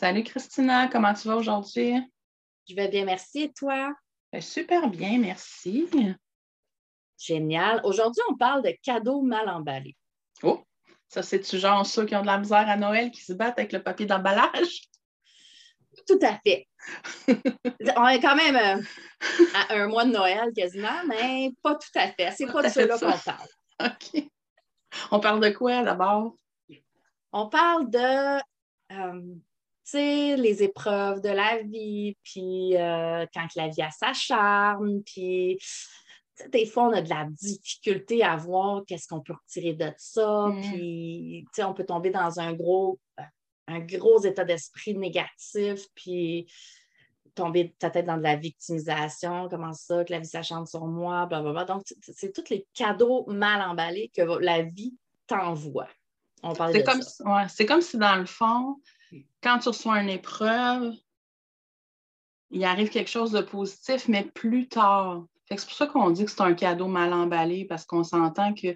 Salut Christina, comment tu vas aujourd'hui? Je vais bien, merci. Et toi? Ben, super bien, merci. Génial. Aujourd'hui, on parle de cadeaux mal emballés. Oh, ça, c'est-tu genre ceux qui ont de la misère à Noël qui se battent avec le papier d'emballage? Tout à fait. on est quand même euh, à un mois de Noël quasiment, mais pas tout à fait. C'est pas de ceux-là qu'on parle. OK. On parle de quoi d'abord? On parle de euh, les épreuves de la vie, puis euh, quand la vie a sa charme, puis des fois, on a de la difficulté à voir qu'est-ce qu'on peut retirer de ça, mm. puis on peut tomber dans un gros, un gros état d'esprit négatif, puis tomber peut-être dans de la victimisation, comment ça, que la vie s'acharne sur moi, blablabla. Donc, c'est tous les cadeaux mal emballés que la vie t'envoie. On parle de comme, ça. c'est comme si, dans le fond, quand tu reçois une épreuve, il arrive quelque chose de positif, mais plus tard. C'est pour ça qu'on dit que c'est un cadeau mal emballé, parce qu'on s'entend que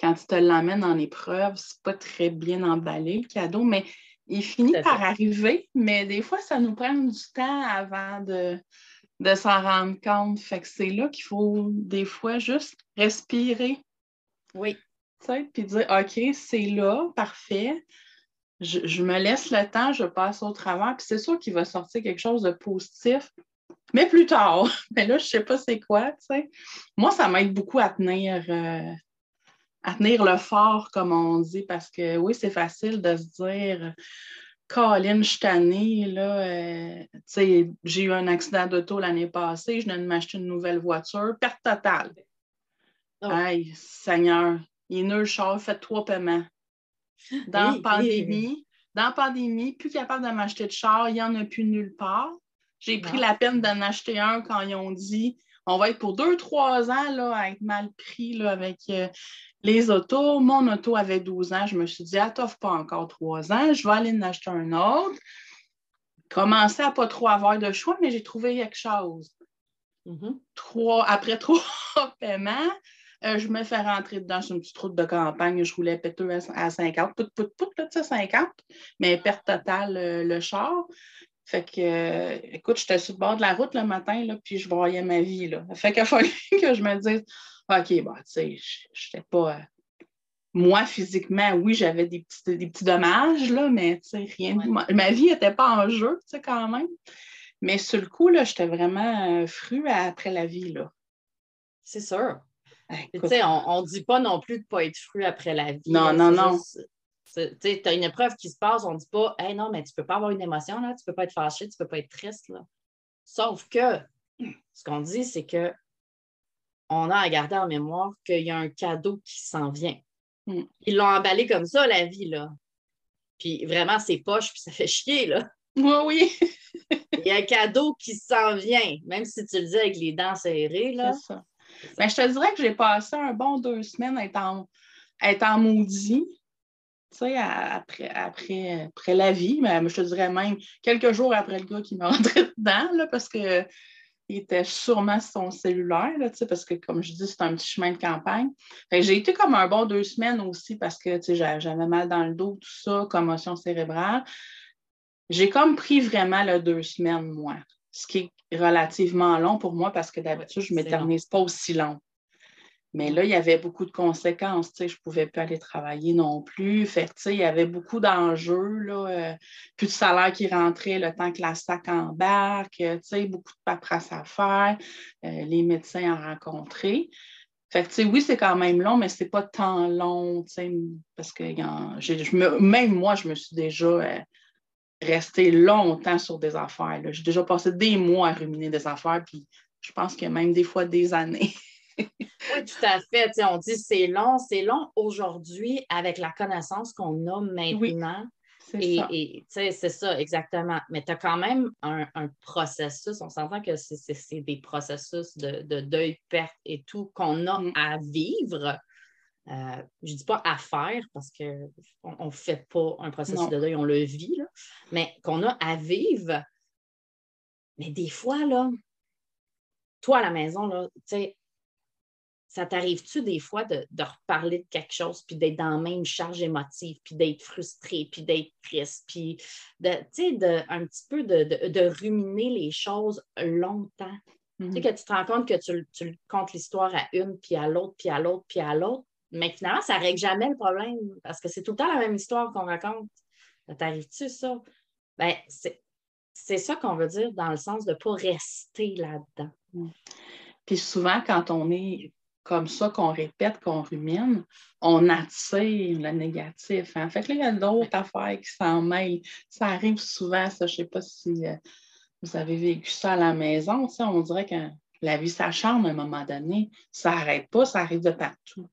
quand tu te l'amènes en épreuve, c'est pas très bien emballé, le cadeau, mais il finit par arriver, mais des fois, ça nous prend du temps avant de, de s'en rendre compte. Fait que c'est là qu'il faut des fois juste respirer. Oui. Puis dire OK, c'est là, parfait je, me laisse le temps, je passe au travers, puis c'est sûr qu'il va sortir quelque chose de positif, mais plus tard. Mais là, je ne sais pas c'est quoi, tu sais. Moi, ça m'aide beaucoup à tenir, euh, à tenir le fort, comme on dit, parce que oui, c'est facile de se dire. Colin, je tannée, là, euh, sais, j'ai eu un accident d'auto l'année passée, je viens de m'acheter une nouvelle voiture, perte totale. Oh. Aïe, Seigneur, il est nul, char, fait trois paiements. Dans la pandémie, dans la pandémie, plus capable de m'acheter de char, il n'y en a plus nulle part. J'ai pris la peine d'en acheter un quand ils ont dit on va être pour deux, trois ans là, à être mal pris là, avec euh, les autos. Mon auto avait 12 ans. Je me suis dit, ah, t'offres pas encore trois ans, je vais aller en acheter un autre. Commencer à pas trop avoir de choix, mais j'ai trouvé quelque chose. Mm-hmm. trois, après trois paiements, euh, je me fais rentrer dedans sur une petite route de campagne. Je roulais péteux à, 50, pout, pout, pout, là, 50, mais perte totale euh, le char. Fait que, euh, écoute, j'étais sur le bord de la route le matin, là, puis je voyais ma vie. Là. Fait qu'il a fallu que je me dise, OK, bon, tu sais, je n'étais pas. moi, physiquement, oui, j'avais des petits, des petits dommages, là, mais tu sais, rien. Ma, vie n'était pas en jeu, tu sais, quand même. Mais sur le coup, là, j'étais vraiment fru après la vie, là. C'est sûr on ne dit pas non plus de ne pas être fru après la vie. Non, non, non. Tu as une épreuve qui se passe, on ne dit pas, hey, non, mais tu ne peux pas avoir une émotion, là, tu ne peux pas être fâché, tu ne peux pas être triste. Là. Sauf que ce qu'on dit, c'est que on a à garder en mémoire qu'il y a un cadeau qui s'en vient. Hmm. Ils l'ont emballé comme ça, la vie, là. Puis vraiment, c'est poche, puis ça fait chier, là. Oui, oui. Il y a un cadeau qui s'en vient, même si tu le dis avec les dents serrées, là. C'est ça. Mais je te dirais que j'ai passé un bon deux semaines à être maudit. Tu sais, après, après, après la vie, mais je te dirais même quelques jours après le gars qui m'a rentré dedans, là, parce que il était sûrement son cellulaire, là, parce que, comme je dis, c'est un petit chemin de campagne. J'ai été comme un bon deux semaines aussi parce que j'avais mal dans le dos, tout ça, commotion cérébrale. J'ai comme pris vraiment le deux semaines, moi ce qui est relativement long pour moi parce que d'habitude, je ne m'éternise pas aussi long. Mais là, il y avait beaucoup de conséquences. Je ne pouvais pas aller travailler non plus. Fait il y avait beaucoup d'enjeux. Euh, plus de salaire qui rentrait le temps que la SAC embarque, beaucoup de paperasse à faire, euh, les médecins à rencontrer. Fait oui, c'est quand même long, mais ce n'est pas tant long, parce que même moi, je me suis déjà euh, rester longtemps sur des affaires. J'ai déjà passé des mois à ruminer des affaires, puis je pense que même des fois des années. oui, tout à fait. on dit c'est long, c'est long aujourd'hui avec la connaissance qu'on a maintenant. Et c'est ça, exactement. Mais tu as quand même un, processus, on s'entend que c'est des processus de, deuil, perte et tout qu'on a mm. à vivre. Euh, je ne dis pas à faire parce qu'on ne fait pas un processus de deuil, on le vit, mais qu'on a à vivre. Mais des fois, là, toi à la maison, là, tu sais, ça t'arrive-tu des fois de, reparler de quelque chose, puis d'être dans la même charge émotive, puis d'être frustré, puis d'être triste, puis de, de, un petit peu de, ruminer les choses longtemps? Tu sais, mm-hmm. que tu te rends compte que tu, tu comptes l'histoire à une, puis à l'autre, puis à l'autre, puis à l'autre, mais finalement, ça ne règle jamais le problème, parce que c'est tout le temps la même histoire qu'on raconte. Ça t'arrive-tu, ça? Ben, c'est ça qu'on veut dire dans le sens de ne pas rester là-dedans. Mm. Puis souvent, quand on est comme ça qu'on répète, qu'on rumine, on attire le négatif. Hein. Fait que là, il y a d'autres affaires qui s'en mêlent. Ça arrive souvent, ça. Je ne sais pas si euh, vous avez vécu ça à la maison. On dirait que la vie s'acharne à un moment donné. Ça n'arrête pas, ça arrive de partout.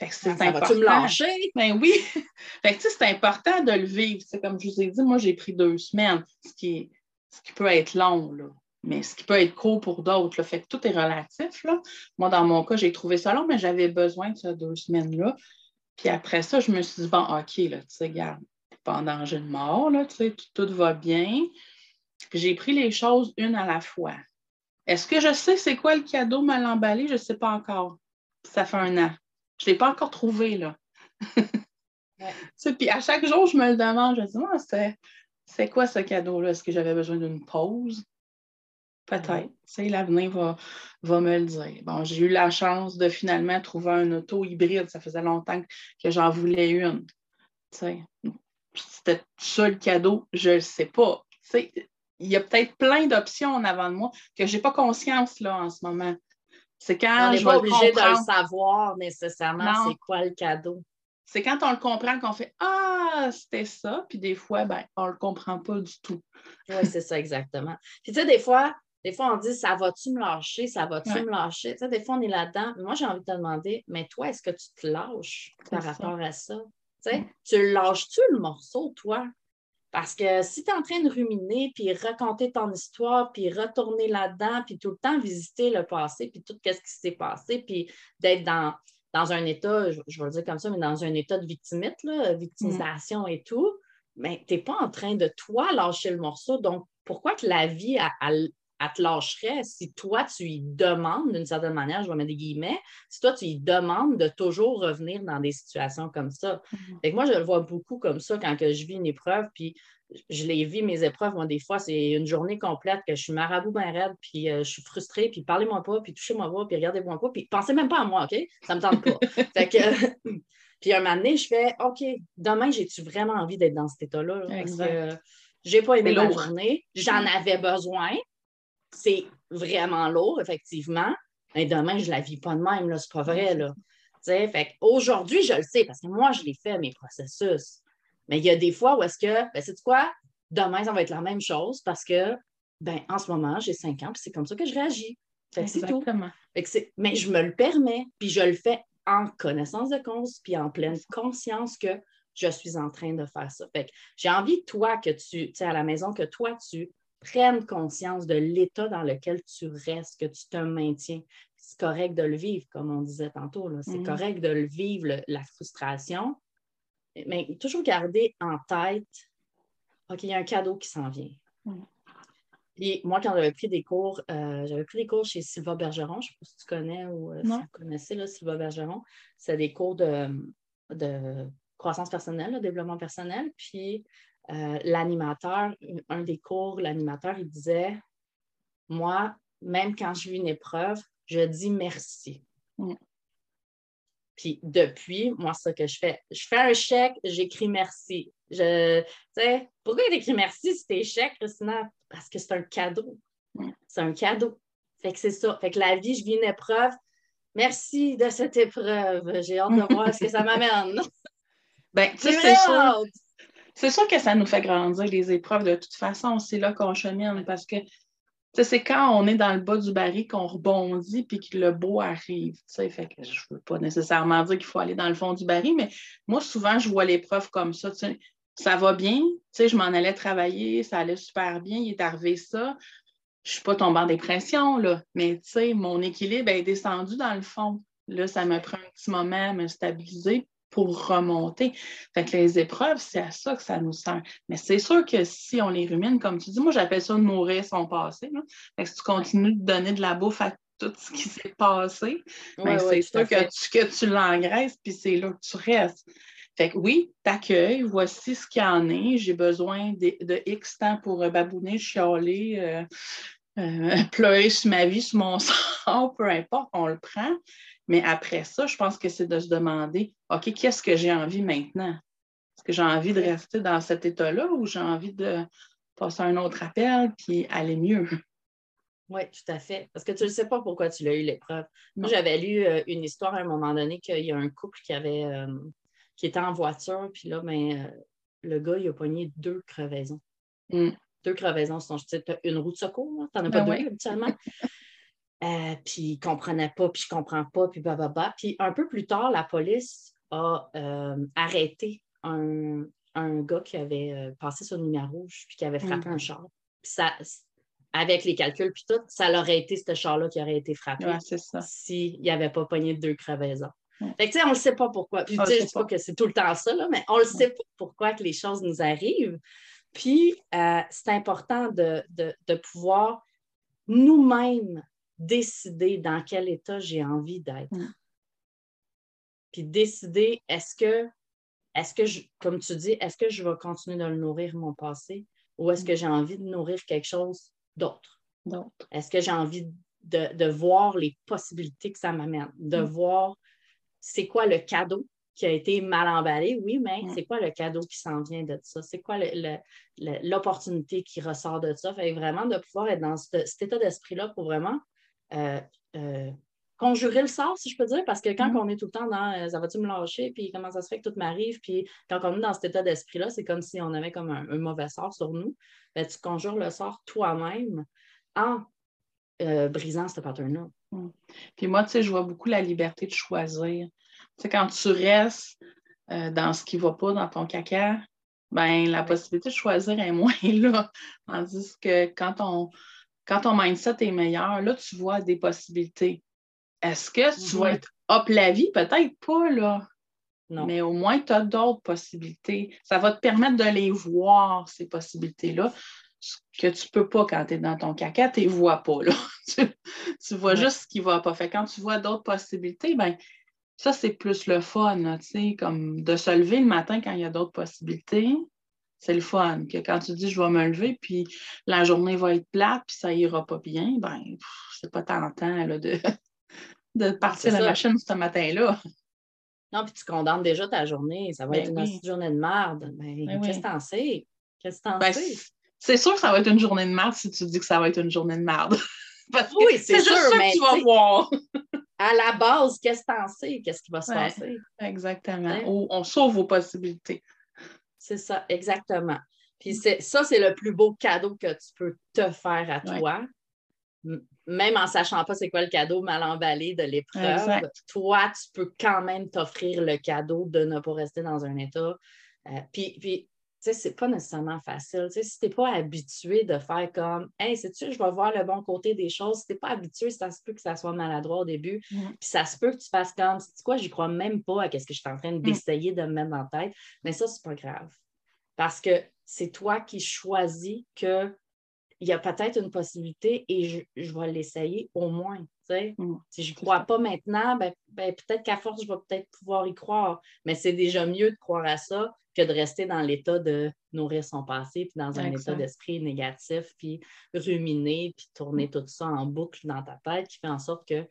Fait que c'est important. tu me lâcher? Ben oui. fait que c'est important de le vivre. comme je vous ai dit, moi, j'ai pris deux semaines, ce qui, ce qui peut être long. Là mais ce qui peut être court pour d'autres. Fait que tout est relatif. Là. Moi, dans mon cas, j'ai trouvé ça long, mais j'avais besoin de ces deux semaines-là. Puis après ça, je me suis dit, bon, OK, là, tu sais, regarde, pas en danger de mort, là, tu sais, tout, va bien. J'ai pris les choses une à la fois. Est-ce que je sais c'est quoi le cadeau mal emballé? Je ne sais pas encore. Ça fait un an. Je ne l'ai pas encore trouvé, là. Puis à chaque jour, je me le demande. Je me dis, ah, c'est quoi ce cadeau-là? Est-ce que j'avais besoin d'une pause? Peut-être. L'avenir va, va me le dire. Bon, j'ai eu la chance de finalement trouver un auto hybride. Ça faisait longtemps que j'en voulais une. C'était ça le cadeau, je ne le sais pas. il y a peut-être plein d'options en avant de moi que je n'ai pas conscience là en ce moment. C'est quand on n'est pas obligé de le savoir nécessairement c'est quoi le cadeau. C'est quand on le comprend qu'on fait Ah, c'était ça, puis des fois, ben, on ne le comprend pas du tout. Oui, c'est ça, exactement. Puis tu sais, des fois, des fois, on dit ça va-tu me lâcher, ça va-tu me lâcher? Tu sais, des fois, on est là-dedans. Moi, j'ai envie de te demander, mais toi, est-ce que tu te lâches par rapport à ça? Tu, sais, tu lâches-tu le morceau, toi? Parce que si tu es en train de ruminer, puis raconter ton histoire, puis retourner là-dedans, puis tout le temps visiter le passé, puis tout ce qui s'est passé, puis d'être dans, dans un état, je, vais le dire comme ça, mais dans un état de victimite, là, victimisation et tout, mais tu n'es pas en train de toi lâcher le morceau. Donc, pourquoi que la vie, elle te lâcherait si toi, tu lui demandes, d'une certaine manière, je vais mettre des guillemets, si toi, tu lui demandes de toujours revenir dans des situations comme ça. Mhm. moi, je le vois beaucoup comme ça quand que je vis une épreuve, puis je les vis, mes épreuves, moi, des fois, c'est une journée complète que je suis marabout ben raide, puis euh, je suis frustrée, puis parlez-moi pas, puis touchez-moi pas, puis regardez-moi pas, puis pensez même pas à moi, OK? Ça me tente pas. fait que, puis un moment donné, je fais, OK, demain, j'ai-tu vraiment envie d'être dans cet état-là? parce que j'ai pas aimé la journée, j'en avais besoin, c'est vraiment lourd, effectivement. Mais demain, je ne la vis pas de même, c'est pas vrai. Là. Fait aujourd'hui, je le sais parce que moi, je l'ai fait, mes processus. Mais il y a des fois où est-ce que, ben, c'est quoi? Demain, ça va être la même chose parce que, ben, en ce moment, j'ai 5 ans, puis c'est comme ça que je réagis. c'est tout. mais je me le permets, puis je le fais en connaissance de cause, puis en pleine conscience que je suis en train de faire ça. Fait j'ai envie, toi, que tu, tu sais, à la maison, que toi, tu prennent conscience de l'état dans lequel tu restes, que tu te maintiens. C'est correct de le vivre, comme on disait tantôt. C'est mm-hmm. correct de le vivre, la frustration, mais toujours garder en tête, OK, il y a un cadeau qui s'en vient. Et moi, quand j'avais pris des cours, euh, j'avais pris des cours chez Sylva Bergeron, je ne sais pas si tu connais ou euh, si vous connaissez là, Sylva Bergeron. C'est des cours de, de croissance personnelle, de développement personnel. Puis euh, l'animateur, un des cours, l'animateur, il disait Moi, même quand je vis une épreuve, je dis merci. Mm. Puis depuis, moi, ce que je fais, je fais un chèque, j'écris merci. Je, pourquoi il écrit merci si t'es chèque, Christina? Parce que c'est un cadeau. Mm. C'est un cadeau. Fait que c'est ça. Fait que la vie, je vis une épreuve. Merci de cette épreuve. J'ai hâte de voir ce que ça m'amène. Ben, tu sais, c'est. C'est sûr que ça nous fait grandir les épreuves. De toute façon, c'est là qu'on chemine parce que c'est quand on est dans le bas du baril qu'on rebondit puis que le beau arrive. Fait je ne veux pas nécessairement dire qu'il faut aller dans le fond du baril, mais moi, souvent, je vois l'épreuve comme ça. ça va bien. Je m'en allais travailler, ça allait super bien, il est arrivé ça. Je ne suis pas tombée en dépression, là, mais mon équilibre est descendu dans le fond. Là, ça m'a pris un petit moment à me stabiliser pour remonter. Fait que les épreuves, c'est à ça que ça nous sert. Mais c'est sûr que si on les rumine, comme tu dis, moi j'appelle ça nourrir son passé. Fait que si tu continues de donner de la bouffe à tout ce qui s'est passé, ben, c'est sûr que tu, que tu l'engraisses, puis c'est là que tu restes. Fait que oui, t'accueilles, voici ce qu'il y en est. J'ai besoin de, X temps pour euh, babouner, chialer, euh, euh, pleurer sur ma vie, sur mon sort, peu importe, on le prend. Mais après ça, je pense que c'est de se demander, OK, qu'est-ce que j'ai envie maintenant? Est-ce que j'ai envie de rester dans cet état-là ou j'ai envie de passer un autre appel puis aller mieux? Oui, tout à fait. Parce que tu ne sais pas pourquoi tu l'as eu l'épreuve. Moi, j'avais lu euh, une histoire à un moment donné qu'il y a un couple qui avait euh, qui était en voiture, puis là, ben, euh, le gars, il a pogné deux crevaisons. Mm. Deux crevaisons, as une roue de secours, tu n'en as pas ben deux habituellement. Euh, puis il ne comprenait pas, puis je ne comprends pas, puis bababa. Puis un peu plus tard, la police a euh, arrêté un, gars qui avait euh, passé sur une lumière rouge, puis qui avait frappé un char. Puis ça, avec les calculs, puis tout, ça aurait été ce char-là qui aurait été frappé s'il n'y avait pas pogné deux crevaisons. Fait que, tu sais, on ne sait pas pourquoi. Puis, tu sais, je sais pas que c'est tout le temps ça, là, mais on ne sait pas pourquoi que les choses nous arrivent. Puis, c'est important de, de pouvoir nous-mêmes décider dans quel état j'ai envie d'être. Mm. Puis décider, est-ce que, est-ce que je, comme tu dis, est-ce que je vais continuer de le nourrir, mon passé, ou est-ce que j'ai envie de nourrir quelque chose d'autre? Est-ce que j'ai envie de, voir les possibilités que ça m'amène, de mm. voir c'est quoi le cadeau qui a été mal emballé, oui, mais mm. c'est quoi le cadeau qui s'en vient de ça? C'est quoi l'opportunité qui ressort de ça? Fait vraiment de pouvoir être dans cet état d'esprit-là pour vraiment conjurer le sort, si je peux dire, parce que quand mm. on est tout le temps dans euh, ça va-tu me lâcher, puis comment ça se fait que tout m'arrive, puis quand on est dans cet état d'esprit-là, c'est comme si on avait comme un, mauvais sort sur nous. Ben, tu conjures le sort toi-même en brisant ce pattern-là. Mm. Puis moi, tu sais, je vois beaucoup la liberté de choisir. Tu sais, quand tu restes dans ce qui ne va pas dans ton caca, ben la possibilité de choisir est moins là. Tandis que quand on, quand ton mindset est meilleur, là, tu vois des possibilités. Est-ce que tu vas être up la vie? Peut-être pas, là. Non. Mais au moins, tu as d'autres possibilités. Ça va te permettre de les voir, ces possibilités-là, ce que tu ne peux pas quand tu es dans ton caca, tu ne les vois pas. Là. tu, vois juste ce qui ne va pas. Fait quand tu vois d'autres possibilités, ben ça, c'est plus le fun, comme de se lever le matin quand il y a d'autres possibilités, c'est le fun. Que quand tu dis je vais me lever, puis la journée va être plate, puis ça ira pas bien, ben c'est pas tentant là, de, de partir la machine ce matin-là. Non, puis tu condamnes déjà ta journée. Ça va ben être une journée de merde. Ben, ben qu'est-ce que t'en sais? Qu'est-ce que t'en sais? C'est sûr que ça va être une journée de merde si tu dis que ça va être une journée de merde. oui, c'est sûr, mais que tu vas voir. à la base, qu'est-ce que t'en sais? Qu'est-ce qui va se passer? Exactement. on sauve vos possibilités. C'est ça, exactement. Puis ça, c'est le plus beau cadeau que tu peux te faire à toi. Même en sachant pas c'est quoi le cadeau mal emballé de l'épreuve, toi, tu peux quand même t'offrir le cadeau de ne pas rester dans un état. Euh, puis, sais, c'est pas nécessairement facile. Tu sais, si tu n'es pas habitué de faire comme, hey, sais-tu, je vais voir le bon côté des choses. Si tu n'es pas habitué, ça se peut que ça soit maladroit au début. Puis ça se peut que tu fasses comme, sais quoi, j'y crois même pas à ce que je suis en train d'essayer de me mettre la tête. Mais ça, c'est pas grave. Parce que c'est toi qui choisis que il y a peut-être une possibilité et je, vais l'essayer au moins. Si je crois pas maintenant, ben, ben, peut-être qu'à force, je vais peut-être pouvoir y croire. Mais c'est déjà mieux de croire à ça que de rester dans l'état de nourrir son passé, puis dans un état d'esprit négatif, puis ruminer, puis tourner mm. tout ça en boucle dans ta tête, qui fait en sorte que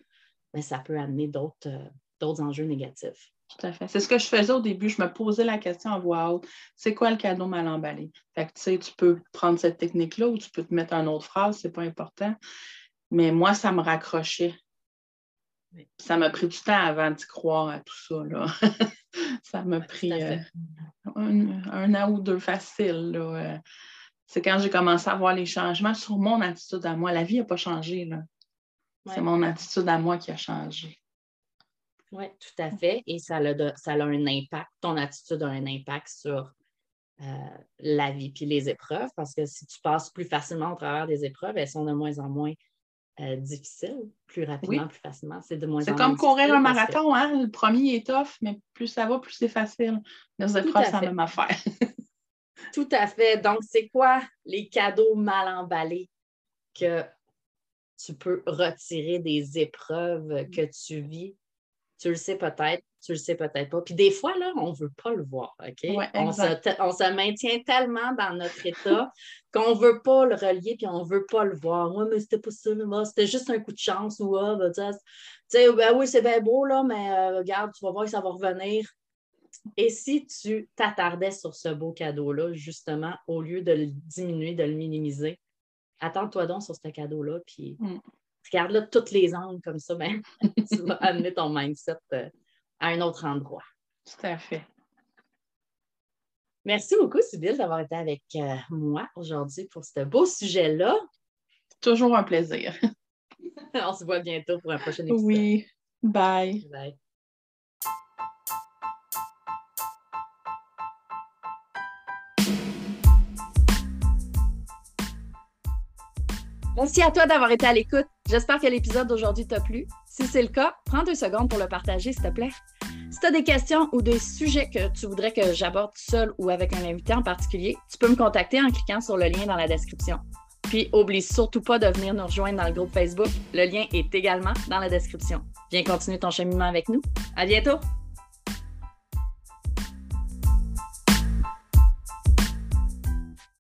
ben, ça peut amener d'autres euh, enjeux négatifs. Tout à fait. C'est ce que je faisais au début. Je me posais la question en voix haute. C'est quoi le cadeau mal emballé? Fait que, tu sais, tu peux prendre cette technique-là ou tu peux te mettre une autre phrase, c'est pas important. Mais moi, ça me raccrochait. Ça m'a pris du temps avant d'y croire à tout ça. Là. ça m'a pris euh, un, an ou deux facile. Euh. C'est quand j'ai commencé à voir les changements sur mon attitude à moi. La vie n'a pas changé. C'est mon attitude à moi qui a changé. Oui, tout à fait. Et ça a, ça a un impact. Ton attitude a un impact sur la vie puis les épreuves, parce que si tu passes plus facilement au travers des épreuves, elles sont de moins en moins difficiles, plus rapidement, plus facilement. C'est de moins en moins. C'est comme courir un marathon, hein? Le premier est tough, mais plus ça va, plus c'est facile. C'est la même affaire. Tout à fait. Donc, c'est quoi les cadeaux mal emballés que tu peux retirer des épreuves que tu vis? Tu le sais peut-être, tu le sais peut-être pas. Puis des fois, là, on ne veut pas le voir, OK? on, se, maintient tellement dans notre état qu'on ne veut pas le relier puis on ne veut pas le voir. Oui, mais c'était pas ça, c'était juste un coup de chance ou ah, ben, tu sais, ben oui, c'est bien beau, là, mais euh, regarde, tu vas voir que ça va revenir. Et si tu t'attardais sur ce beau cadeau-là, justement, au lieu de le diminuer, de le minimiser, attends-toi donc sur ce cadeau-là, puis mm. regarde-le toutes les angles comme ça, ben, tu vas amener ton mindset euh, à un autre endroit. Tout à fait. Merci beaucoup, Sybille, d'avoir été avec euh, moi aujourd'hui pour ce beau sujet-là. Toujours un plaisir. On se voit bientôt pour un prochain épisode. Oui. Bye. Bye. Merci à toi d'avoir été à l'écoute. J'espère que l'épisode d'aujourd'hui t'a plu. Si c'est le cas, prends deux secondes pour le partager, s'il te plaît. Si tu as des questions ou des sujets que tu voudrais que j'aborde seul ou avec un invité en particulier, tu peux me contacter en cliquant sur le lien dans la description. Puis, oublie surtout pas de venir nous rejoindre dans le groupe Facebook. Le lien est également dans la description. Viens continuer ton cheminement avec nous. À bientôt!